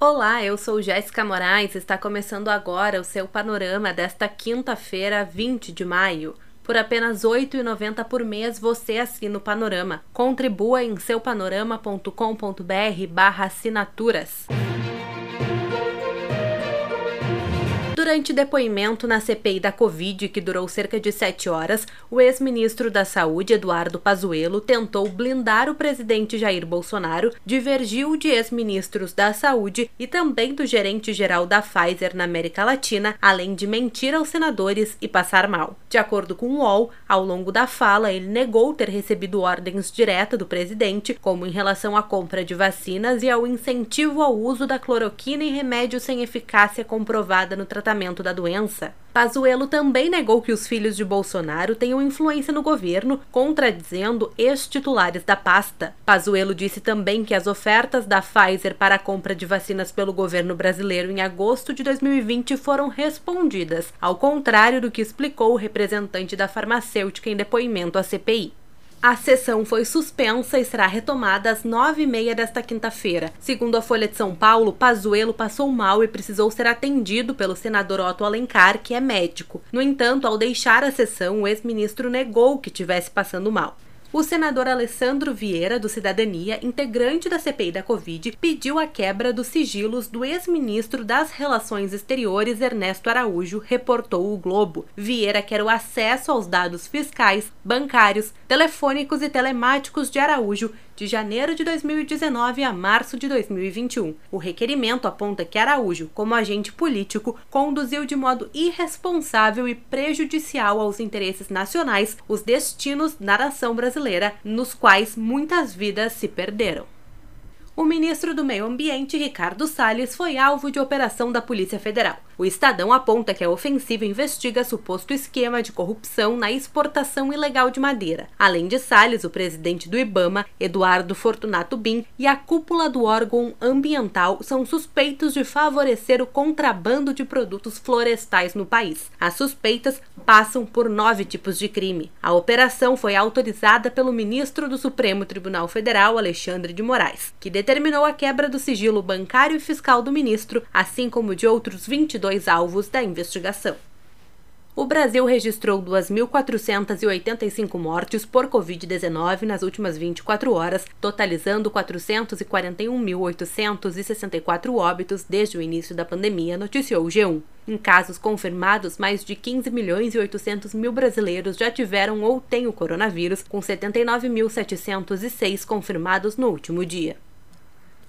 Olá, eu sou Jéssica Moraes. Está começando agora o seu panorama desta quinta-feira, 20 de maio. Por apenas R$ 8,90 por mês você assina o Panorama. Contribua em seupanorama.com.br assinaturas. Durante depoimento na CPI da Covid, que durou cerca de sete horas, o ex-ministro da Saúde, Eduardo Pazuello, tentou blindar o presidente Jair Bolsonaro, divergiu de ex-ministros da Saúde e também do gerente-geral da Pfizer na América Latina, além de mentir aos senadores e passar mal. De acordo com o UOL, ao longo da fala, ele negou ter recebido ordens diretas do presidente, como em relação à compra de vacinas e ao incentivo ao uso da cloroquina em remédio sem eficácia comprovada no tratamento tratamento da doença. Pazuello também negou que os filhos de Bolsonaro tenham influência no governo, contradizendo ex-titulares da pasta. Pazuello disse também que as ofertas da Pfizer para a compra de vacinas pelo governo brasileiro em agosto de 2020 foram respondidas, ao contrário do que explicou o representante da farmacêutica em depoimento à CPI. A sessão foi suspensa e será retomada às nove e meia desta quinta-feira. Segundo a Folha de São Paulo, Pazuello passou mal e precisou ser atendido pelo senador Otto Alencar, que é médico. No entanto, ao deixar a sessão, o ex-ministro negou que tivesse passando mal. O senador Alessandro Vieira, do Cidadania, integrante da CPI da Covid, pediu a quebra dos sigilos do ex-ministro das Relações Exteriores, Ernesto Araújo, reportou o Globo. Vieira quer o acesso aos dados fiscais, bancários, telefônicos e telemáticos de Araújo de janeiro de 2019 a março de 2021. O requerimento aponta que Araújo, como agente político, conduziu de modo irresponsável e prejudicial aos interesses nacionais os destinos da nação brasileira, nos quais muitas vidas se perderam o ministro do Meio Ambiente, Ricardo Salles, foi alvo de operação da Polícia Federal. O Estadão aponta que a ofensiva investiga suposto esquema de corrupção na exportação ilegal de madeira. Além de Salles, o presidente do Ibama, Eduardo Fortunato Bin, e a cúpula do órgão ambiental são suspeitos de favorecer o contrabando de produtos florestais no país. As suspeitas passam por nove tipos de crime. A operação foi autorizada pelo ministro do Supremo Tribunal Federal, Alexandre de Moraes, que determinou a quebra do sigilo bancário e fiscal do ministro, assim como de outros 22 alvos da investigação. O Brasil registrou 2.485 mortes por Covid-19 nas últimas 24 horas, totalizando 441.864 óbitos desde o início da pandemia, noticiou o G1. Em casos confirmados, mais de 15 milhões e 800 mil brasileiros já tiveram ou têm o coronavírus, com 79.706 confirmados no último dia.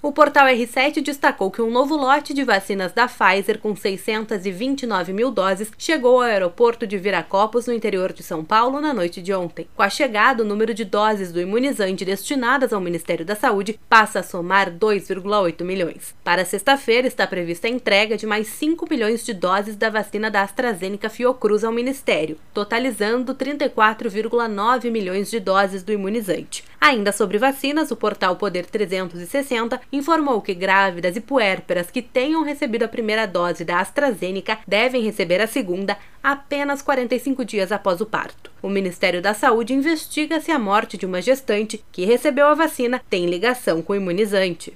O portal R7 destacou que um novo lote de vacinas da Pfizer, com 629 mil doses, chegou ao aeroporto de Viracopos, no interior de São Paulo, na noite de ontem. Com a chegada, o número de doses do imunizante destinadas ao Ministério da Saúde passa a somar 2,8 milhões. Para sexta-feira, está prevista a entrega de mais 5 milhões de doses da vacina da AstraZeneca Fiocruz ao Ministério, totalizando 34,9 milhões de doses do imunizante. Ainda sobre vacinas, o portal Poder 360 informou que grávidas e puérperas que tenham recebido a primeira dose da AstraZeneca devem receber a segunda apenas 45 dias após o parto. O Ministério da Saúde investiga se a morte de uma gestante que recebeu a vacina tem ligação com o imunizante.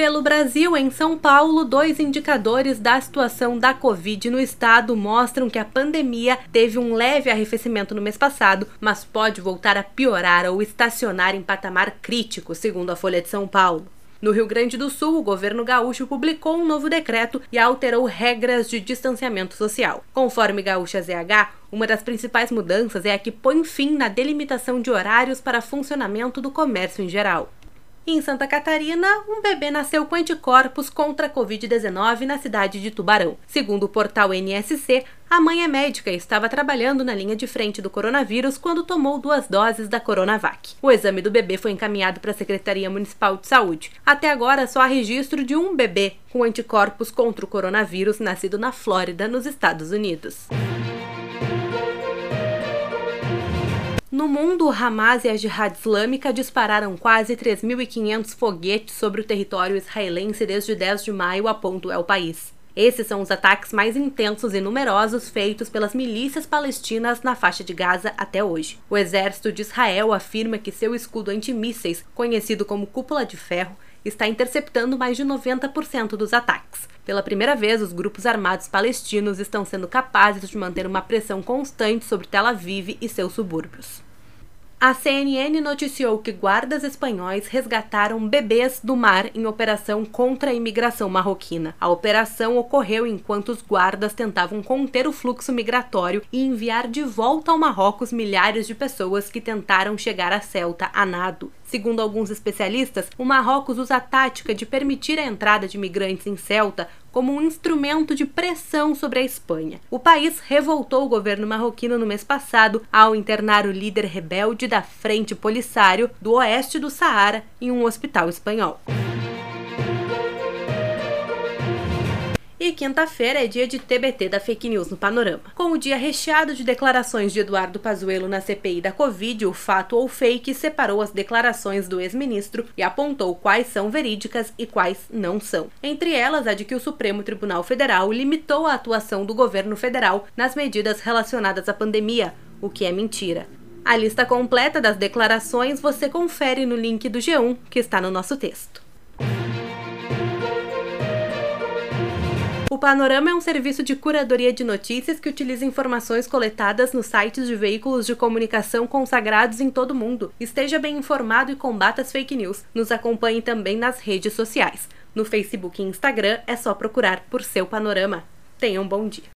Pelo Brasil, em São Paulo, dois indicadores da situação da Covid no estado mostram que a pandemia teve um leve arrefecimento no mês passado, mas pode voltar a piorar ou estacionar em patamar crítico, segundo a Folha de São Paulo. No Rio Grande do Sul, o governo gaúcho publicou um novo decreto e alterou regras de distanciamento social. Conforme Gaúcha ZH, uma das principais mudanças é a que põe fim na delimitação de horários para funcionamento do comércio em geral. Em Santa Catarina, um bebê nasceu com anticorpos contra a Covid-19 na cidade de Tubarão. Segundo o portal NSC, a mãe é médica e estava trabalhando na linha de frente do coronavírus quando tomou duas doses da Coronavac. O exame do bebê foi encaminhado para a Secretaria Municipal de Saúde. Até agora, só há registro de um bebê com anticorpos contra o coronavírus nascido na Flórida, nos Estados Unidos. No mundo, o Hamas e a Jihad Islâmica dispararam quase 3.500 foguetes sobre o território israelense desde 10 de maio, aponta El País. Esses são os ataques mais intensos e numerosos feitos pelas milícias palestinas na faixa de Gaza até hoje. O exército de Israel afirma que seu escudo antimísseis, conhecido como cúpula de ferro, está interceptando mais de 90% dos ataques. Pela primeira vez, os grupos armados palestinos estão sendo capazes de manter uma pressão constante sobre Tel Aviv e seus subúrbios. A CNN noticiou que guardas espanhóis resgataram bebês do mar em operação contra a imigração marroquina. A operação ocorreu enquanto os guardas tentavam conter o fluxo migratório e enviar de volta ao Marrocos milhares de pessoas que tentaram chegar a Celta a nado. Segundo alguns especialistas, o Marrocos usa a tática de permitir a entrada de migrantes em Celta como um instrumento de pressão sobre a Espanha. O país revoltou o governo marroquino no mês passado ao internar o líder rebelde da Frente Polisário do oeste do Saara em um hospital espanhol. Quinta-feira é dia de TBT da Fake News no Panorama. Com o dia recheado de declarações de Eduardo Pazuello na CPI da Covid, o fato ou fake separou as declarações do ex-ministro e apontou quais são verídicas e quais não são. Entre elas, a de que o Supremo Tribunal Federal limitou a atuação do governo federal nas medidas relacionadas à pandemia, o que é mentira. A lista completa das declarações você confere no link do G1 que está no nosso texto. Panorama é um serviço de curadoria de notícias que utiliza informações coletadas nos sites de veículos de comunicação consagrados em todo o mundo. Esteja bem informado e combata as fake news. Nos acompanhe também nas redes sociais. No Facebook e Instagram é só procurar por seu Panorama. Tenha um bom dia.